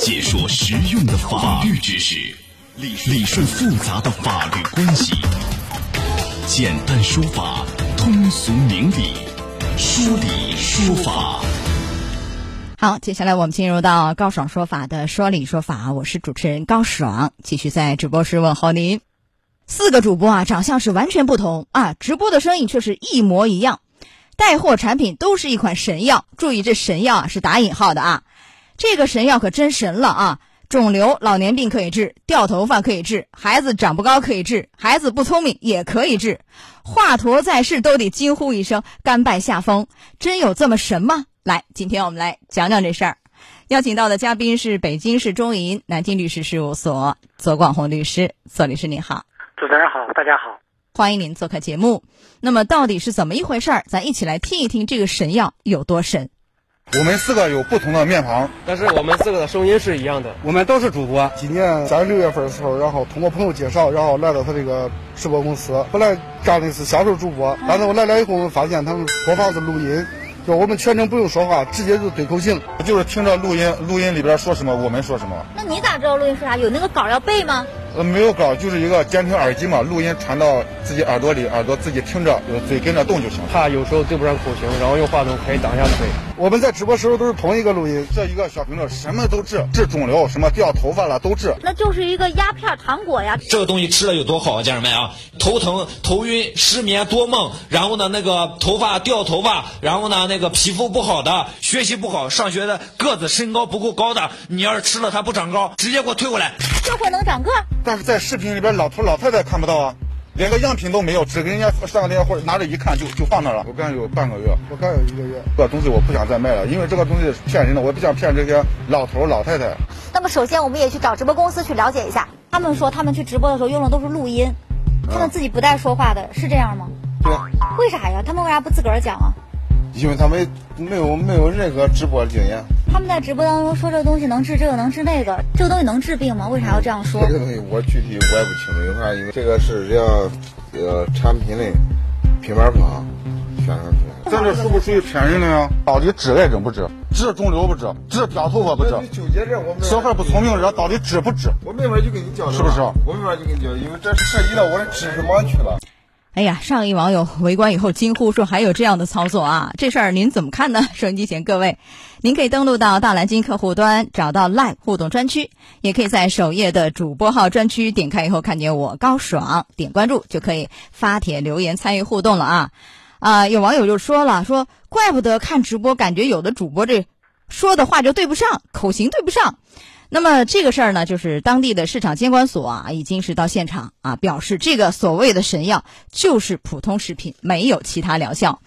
解说实用的法律知识，理理顺复杂的法律关系，简单说法，通俗明理，说理说法。好，接下来我们进入到高爽说法的说理说法，我是主持人高爽，继续在直播室问候您。四个主播啊，长相是完全不同啊，直播的声音却是一模一样。带货产品都是一款神药，注意这神药啊是打引号的啊，这个神药可真神了啊！肿瘤、老年病可以治，掉头发可以治，孩子长不高可以治，孩子不聪明也可以治，华佗在世都得惊呼一声甘拜下风，真有这么神吗？来，今天我们来讲讲这事儿。邀请到的嘉宾是北京市中银南京律师事务所左广红律师，左律师您好，主持人好，大家好，欢迎您做客节目。那么到底是怎么一回事儿？咱一起来听一听这个神药有多神。我们四个有不同的面庞，但是我们四个的声音是一样的。我们都是主播。今年三六月份的时候，然后通过朋友介绍，然后来到他这个直播公司。本来干的是销售主播，但是我来了以后，我们发现他们播放是录音。就我们全程不用说话，直接就对口型，就是听着录音，录音里边说什么我们说什么。那你咋知道录音说啥？有那个稿要背吗？呃，没有稿，就是一个监听耳机嘛，录音传到自己耳朵里，耳朵自己听着，嘴跟着动就行。怕有时候对不上口型，然后用话筒可以挡一下嘴。我们在直播时候都是同一个录音，这一个小瓶子什么都治，治肿瘤，什么掉头发了都治。那就是一个鸦片糖果呀。这个东西吃了有多好啊，家人们啊，头疼、头晕、失眠、多梦，然后呢那个头发掉头发，然后呢那个皮肤不好的，学习不好，上学的个子身高不够高的，你要是吃了它不长高，直接给我退回来。这会能长个？但是在视频里边，老头老太太看不到啊，连个样品都没有，只给人家上个电话拿着一看就就放那了。我刚有半个月，我刚有一个月，这东西我不想再卖了，因为这个东西骗人的，我不想骗这些老头老太太。那么首先我们也去找直播公司去了解一下，他们说他们去直播的时候用的都是录音，他们自己不带说话的，是这样吗？对。为啥呀？他们为啥不自个儿讲啊？因为他们没有没有任何直播经验。他们在直播当中说这个东西能治这个能治那个，这个东西能治病吗？为啥要这样说？这个东西我具体我也不清楚，为啥？因为这个是人家呃产品的品牌方宣传出来的。咱这属不属于骗人的呀？到底治癌症不治？治肿瘤不治？治掉头发不治？纠结这我们小孩不聪明，这到底治不治？我没法就跟你交流，是不是？我没法就跟你交流，因为这涉及到我的知识盲区了。哎呀，上一网友围观以后惊呼说：“还有这样的操作啊！”这事儿您怎么看呢？收音机前各位，您可以登录到大蓝鲸客户端，找到 Live 互动专区，也可以在首页的主播号专区点开以后看见我高爽，点关注就可以发帖留言参与互动了啊！啊，有网友就说了，说怪不得看直播感觉有的主播这说的话就对不上，口型对不上。那么这个事儿呢，就是当地的市场监管所啊，已经是到现场啊，表示这个所谓的神药就是普通食品，没有其他疗效。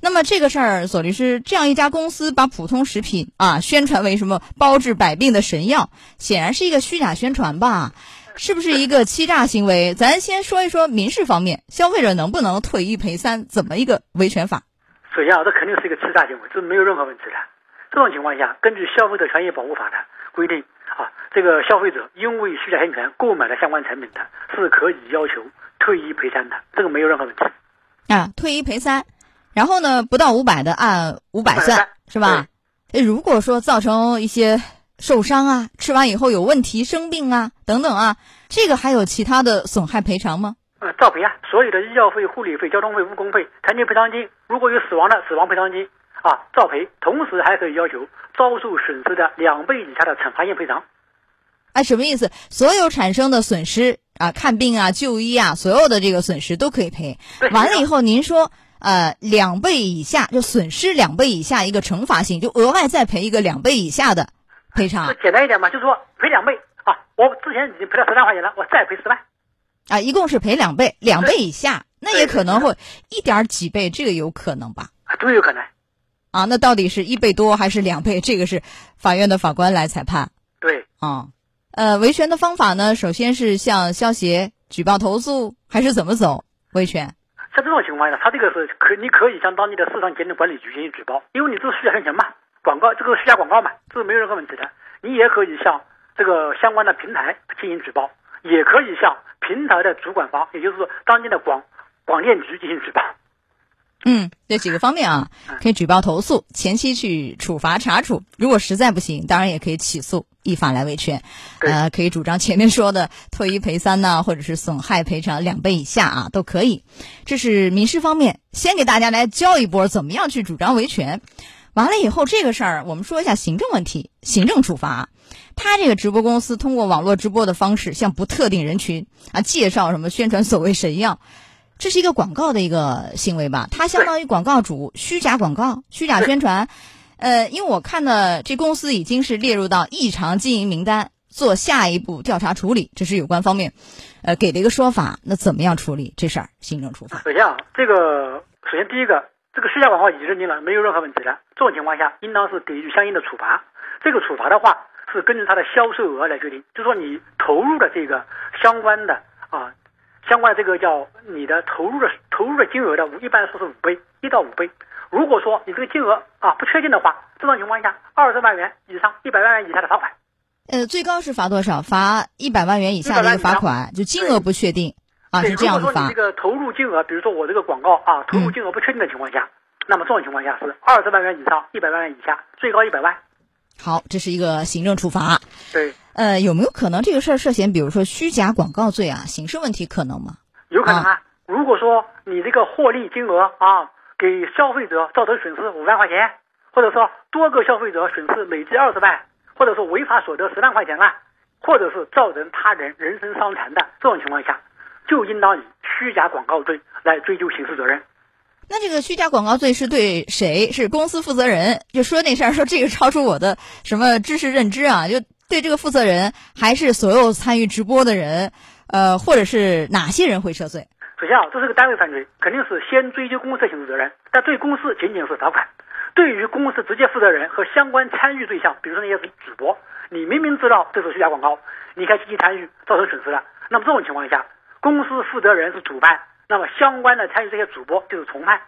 那么这个事儿，索律师，这样一家公司把普通食品啊宣传为什么包治百病的神药，显然是一个虚假宣传吧？是不是一个欺诈行为？咱先说一说民事方面，消费者能不能退一赔三？怎么一个维权法？首先啊，这肯定是一个欺诈行为，这没有任何问题的。这种情况下，根据《消费者权益保护法》的规定。啊，这个消费者因为虚假宣传购买了相关产品的，是可以要求退一赔三的，这个没有任何问题。啊，退一赔三，然后呢，不到五百的按五百算，是吧？如果说造成一些受伤啊，吃完以后有问题、生病啊等等啊，这个还有其他的损害赔偿吗？呃，照赔啊，所有的医药费、护理费、交通费、误工费、残疾赔偿金，如果有死亡的死亡赔偿金。啊，照赔，同时还可以要求遭受损失的两倍以下的惩罚性赔偿。哎，什么意思？所有产生的损失啊，看病啊、就医啊，所有的这个损失都可以赔。完了以后，您说呃，两倍以下就损失两倍以下一个惩罚性，就额外再赔一个两倍以下的赔偿。简单一点嘛，就是说赔两倍啊，我之前已经赔了十万块钱了，我再赔十万。啊，一共是赔两倍，两倍以下，那也可能会一点几倍，这个有可能吧？都有可能。啊，那到底是一倍多还是两倍？这个是法院的法官来裁判。对，啊，呃，维权的方法呢，首先是向消协举报投诉，还是怎么走维权？像这种情况下，他这个是可你可以向当地的市场监督管理局进行举报，因为你这是虚假宣传嘛，广告这个虚假广告嘛，这是没有任何问题的。你也可以向这个相关的平台进行举报，也可以向平台的主管方，也就是说当地的广广电局进行举报。嗯，这几个方面啊，可以举报投诉，前期去处罚查处，如果实在不行，当然也可以起诉，依法来维权。呃，可以主张前面说的退一赔三呐、或者是损害赔偿两倍以下啊，都可以。这是民事方面，先给大家来教一波怎么样去主张维权。完了以后，这个事儿我们说一下行政问题，行政处罚。他这个直播公司通过网络直播的方式，向不特定人群啊介绍什么宣传所谓神药，这是一个广告的一个行为吧？它相当于广告主虚假广告、虚假宣传。呃，因为我看的这公司已经是列入到异常经营名单，做下一步调查处理，这是有关方面呃给的一个说法。那怎么样处理这事儿？行政处罚。首先啊，这个首先第一个，这个虚假广告已经认定了，没有任何问题了。这种情况下，应当是给予相应的处罚。这个处罚的话，是根据它的销售额来决定，就说你投入的这个相关的啊，相关的这个叫你的投入的投入的金额的，一般说是五倍，一到五倍。如果说你这个金额啊不确定的话，正常情况下，二十万元以上一百万元以下的罚款。呃，最高是罚多少？罚一百万元以下的一个罚款，就金额不确定啊，对是这样的罚如果说你这。个投入金额，比如说我这个广告啊，投入金额不确定的情况下，那么这种情况下是二十万元以上一百万元以下，最高一百万。好，这是一个行政处罚。对，呃，有没有可能这个事儿涉嫌，比如说虚假广告罪啊，刑事问题可能吗？有可能啊。如果说你这个获利金额啊，给消费者造成损失五万块钱，或者说多个消费者损失累计二十万，或者说违法所得十万块钱了，或者是造成他人人身伤残的这种情况下，就应当以虚假广告罪来追究刑事责任。那这个虚假广告罪是对谁？是公司负责人？就说那事儿，说这个超出我的什么知识认知啊？就对这个负责人，还是所有参与直播的人？呃，或者是哪些人会涉罪？首先啊，这是个单位犯罪，肯定是先追究公司的刑事责任，但对公司仅仅是罚款。对于公司直接负责人和相关参与对象，比如说那些主播，你明明知道这是虚假广告，你还积极参与，造成损失了，那么这种情况下，公司负责人是主办，那么相关的参与这些主播就是从犯。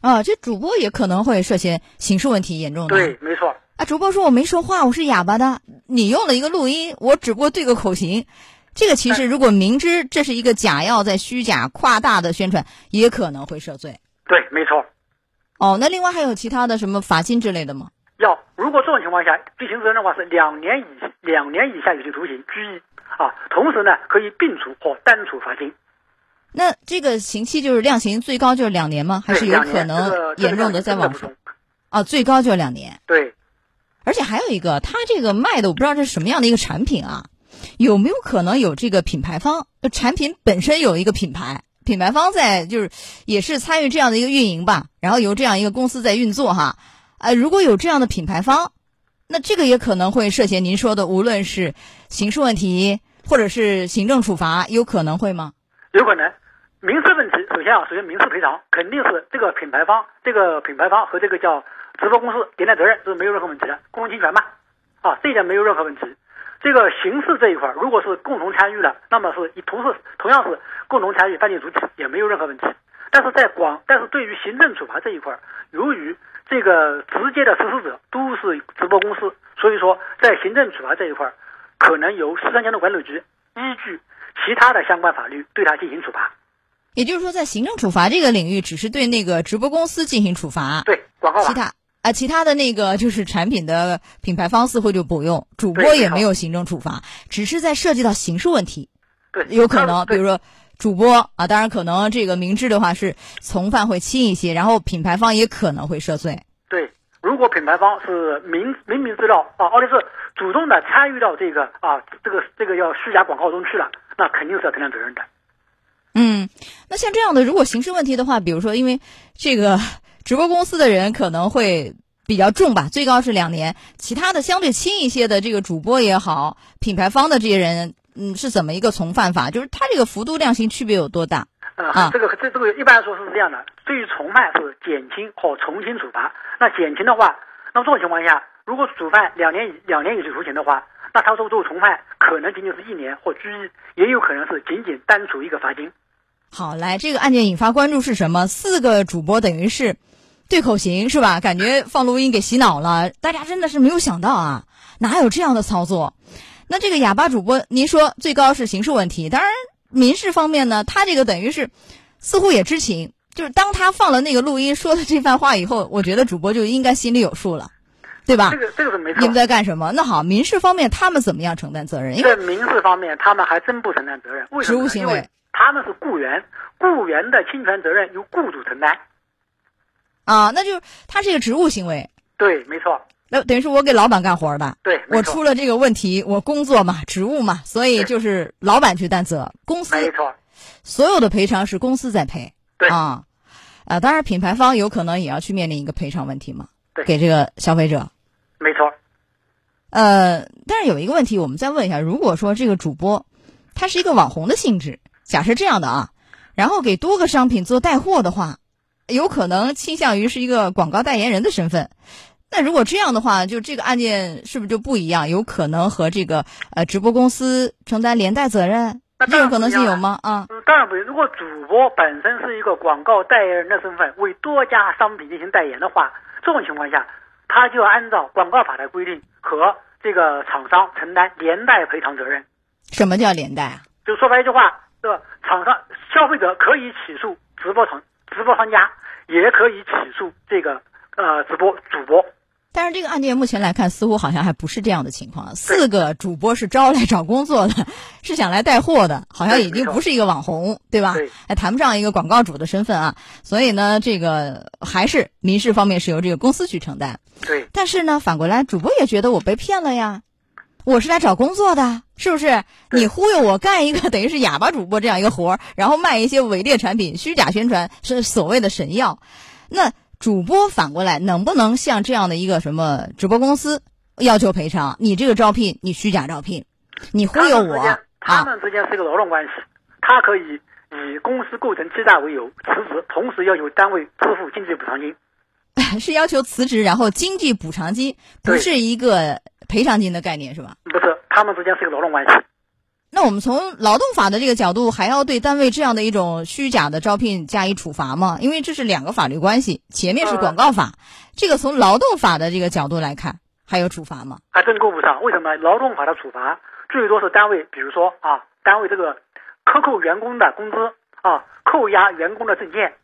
啊，这主播也可能会涉嫌刑事问题严重的。对，没错。啊，主播说我没说话，我是哑巴的。你用了一个录音，我只不过对个口型。这个其实如果明知这是一个假药，在虚假夸大的宣传，也可能会涉罪。对，没错。哦，那另外还有其他的什么罚金之类的吗？要如果这种情况下，对刑事责任的话是两年以两年以下有期徒刑、拘役啊，同时呢可以并处或单处罚金。那这个刑期就是量刑最高就是两年吗？还是有可能严重的再往上？啊，最高就两年。对。而且还有一个，他这个卖的我不知道这是什么样的一个产品啊，有没有可能有这个品牌方？产品本身有一个品牌，品牌方在就是也是参与这样的一个运营吧，然后由这样一个公司在运作哈。呃，如果有这样的品牌方，那这个也可能会涉嫌您说的，无论是刑事问题或者是行政处罚，有可能会吗？有可能。民事问题，首先啊，首先民事赔偿肯定是这个品牌方，这个品牌方和这个叫直播公司连带责任，这是没有任何问题的，共同侵权嘛，啊，这一点没有任何问题。这个刑事这一块，如果是共同参与的，那么是以同是同样是共同参与犯罪主体，也没有任何问题。但是在广，但是对于行政处罚这一块，由于这个直接的实施者都是直播公司，所以说在行政处罚这一块，可能由市场监督管理局依据其他的相关法律对他进行处罚。也就是说，在行政处罚这个领域，只是对那个直播公司进行处罚，对广告其他啊，其他的那个就是产品的品牌方似乎就不用，主播也没有行政处罚，只是在涉及到刑事问题，对，有可能，比如说主播啊，当然可能这个明知的话是从犯会轻一些，然后品牌方也可能会涉罪。对，如果品牌方是明明明知道啊，而且是主动的参与到这个啊这个这个要虚假广告中去了，那肯定是要承担责任的。嗯，那像这样的，如果刑事问题的话，比如说因为这个 直播公司的人可能会比较重吧，最高是两年，其他的相对轻一些的这个主播也好，品牌方的这些人，嗯，是怎么一个从犯法？就是他这个幅度量刑区别有多大？啊，这个这这个一般来说是这样的，对于从犯是减轻或从轻处罚。那减轻的话，那么这种情况下，如果主犯两年以两年有期徒刑的话，那他说作为从犯可能仅仅是一年或拘役，也有可能是仅仅单处一个罚金。好，来，这个案件引发关注是什么？四个主播等于是对口型是吧？感觉放录音给洗脑了，大家真的是没有想到啊，哪有这样的操作？那这个哑巴主播，您说最高是刑事问题，当然民事方面呢，他这个等于是似乎也知情，就是当他放了那个录音说的这番话以后，我觉得主播就应该心里有数了，对吧？这个这个是没错。你们在干什么？那好，民事方面他们怎么样承担责任？因为在民事方面，他们还真不承担责任。为什么？职务行为他们是雇员，雇员的侵权责任由雇主承担。啊，那就是他是一个职务行为，对，没错，那等于是我给老板干活的。对，我出了这个问题，我工作嘛，职务嘛，所以就是老板去担责，公司没错，所有的赔偿是公司在赔。对啊，啊，当然品牌方有可能也要去面临一个赔偿问题嘛，对给这个消费者。没错。呃，但是有一个问题，我们再问一下，如果说这个主播他是一个网红的性质，假设这样的啊，然后给多个商品做带货的话，有可能倾向于是一个广告代言人的身份。那如果这样的话，就这个案件是不是就不一样？有可能和这个呃直播公司承担连带责任，那这种可能性有吗？啊，嗯，当然不行。如果主播本身是一个广告代言人的身份，为多家商品进行代言的话，这种情况下，他就要按照广告法的规定和这个厂商承担连带赔偿责任。什么叫连带啊？就说白一句话，这个厂商消费者可以起诉直播厂直播商家，也可以起诉这个呃直播主播。但是这个案件目前来看，似乎好像还不是这样的情况。四个主播是招来找工作的，是想来带货的，好像已经不是一个网红，对吧对？还谈不上一个广告主的身份啊。所以呢，这个还是民事方面是由这个公司去承担。对，但是呢，反过来主播也觉得我被骗了呀，我是来找工作的，是不是？你忽悠我干一个 等于是哑巴主播这样一个活儿，然后卖一些伪劣产品、虚假宣传，是所谓的神药。那主播反过来能不能向这样的一个什么直播公司要求赔偿？你这个招聘，你虚假招聘，你忽悠我他们之间，他啊？们之间是一个劳动关系，他可以以公司构成欺诈为由辞职，同时要求单位支付经济补偿金。是要求辞职，然后经济补偿金，不是一个赔偿金的概念，是吧？不是，他们之间是一个劳动关系。那我们从劳动法的这个角度，还要对单位这样的一种虚假的招聘加以处罚吗？因为这是两个法律关系，前面是广告法，这个从劳动法的这个角度来看，还有处罚吗？还真够不上。为什么？劳动法的处罚最多是单位，比如说啊，单位这个克扣员工的工资啊，扣押员工的证件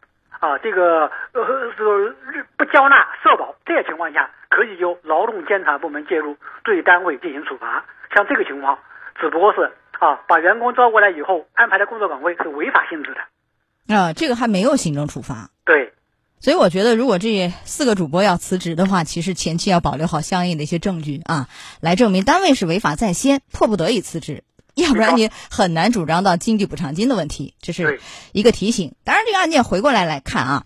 啊，这个呃这个不交纳社保这些情况下，可以由劳动监察部门介入，对单位进行处罚。像这个情况，只不过是啊，把员工招过来以后安排的工作岗位是违法性质的。啊，这个还没有行政处罚。对，所以我觉得，如果这四个主播要辞职的话，其实前期要保留好相应的一些证据啊，来证明单位是违法在先，迫不得已辞职，要不然你很难主张到经济补偿金的问题。这是一个提醒。当然，这个案件回过来来看啊，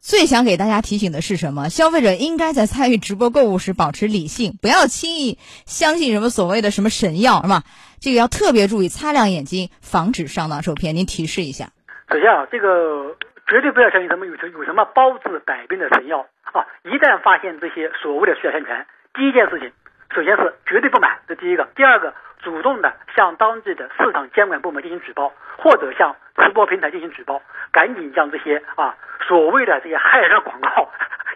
最想给大家提醒的是什么？消费者应该在参与直播购物时保持理性，不要轻易相信什么所谓的什么神药，是吧？这个要特别注意，擦亮眼睛，防止上当受骗。您提示一下。首先啊，这个绝对不要相信什么有什有什么包治百病的神药啊！一旦发现这些所谓的虚假宣传，第一件事情，首先是绝对不买，这第一个；第二个，主动的向当地的市场监管部门进行举报，或者向直播平台进行举报，赶紧将这些啊所谓的这些害人的广告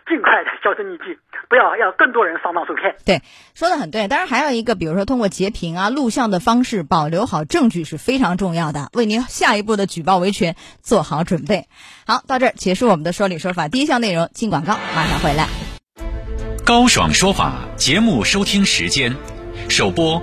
尽快的销声匿迹，不要让更多人上当受骗。对，说的很对。当然还有一个，比如说通过截屏啊、录像的方式保留好证据是非常重要的，为您下一步的举报维权做好准备。好，到这儿结束我们的说理说法第一项内容，进广告，马上回来。高爽说法节目收听时间：首播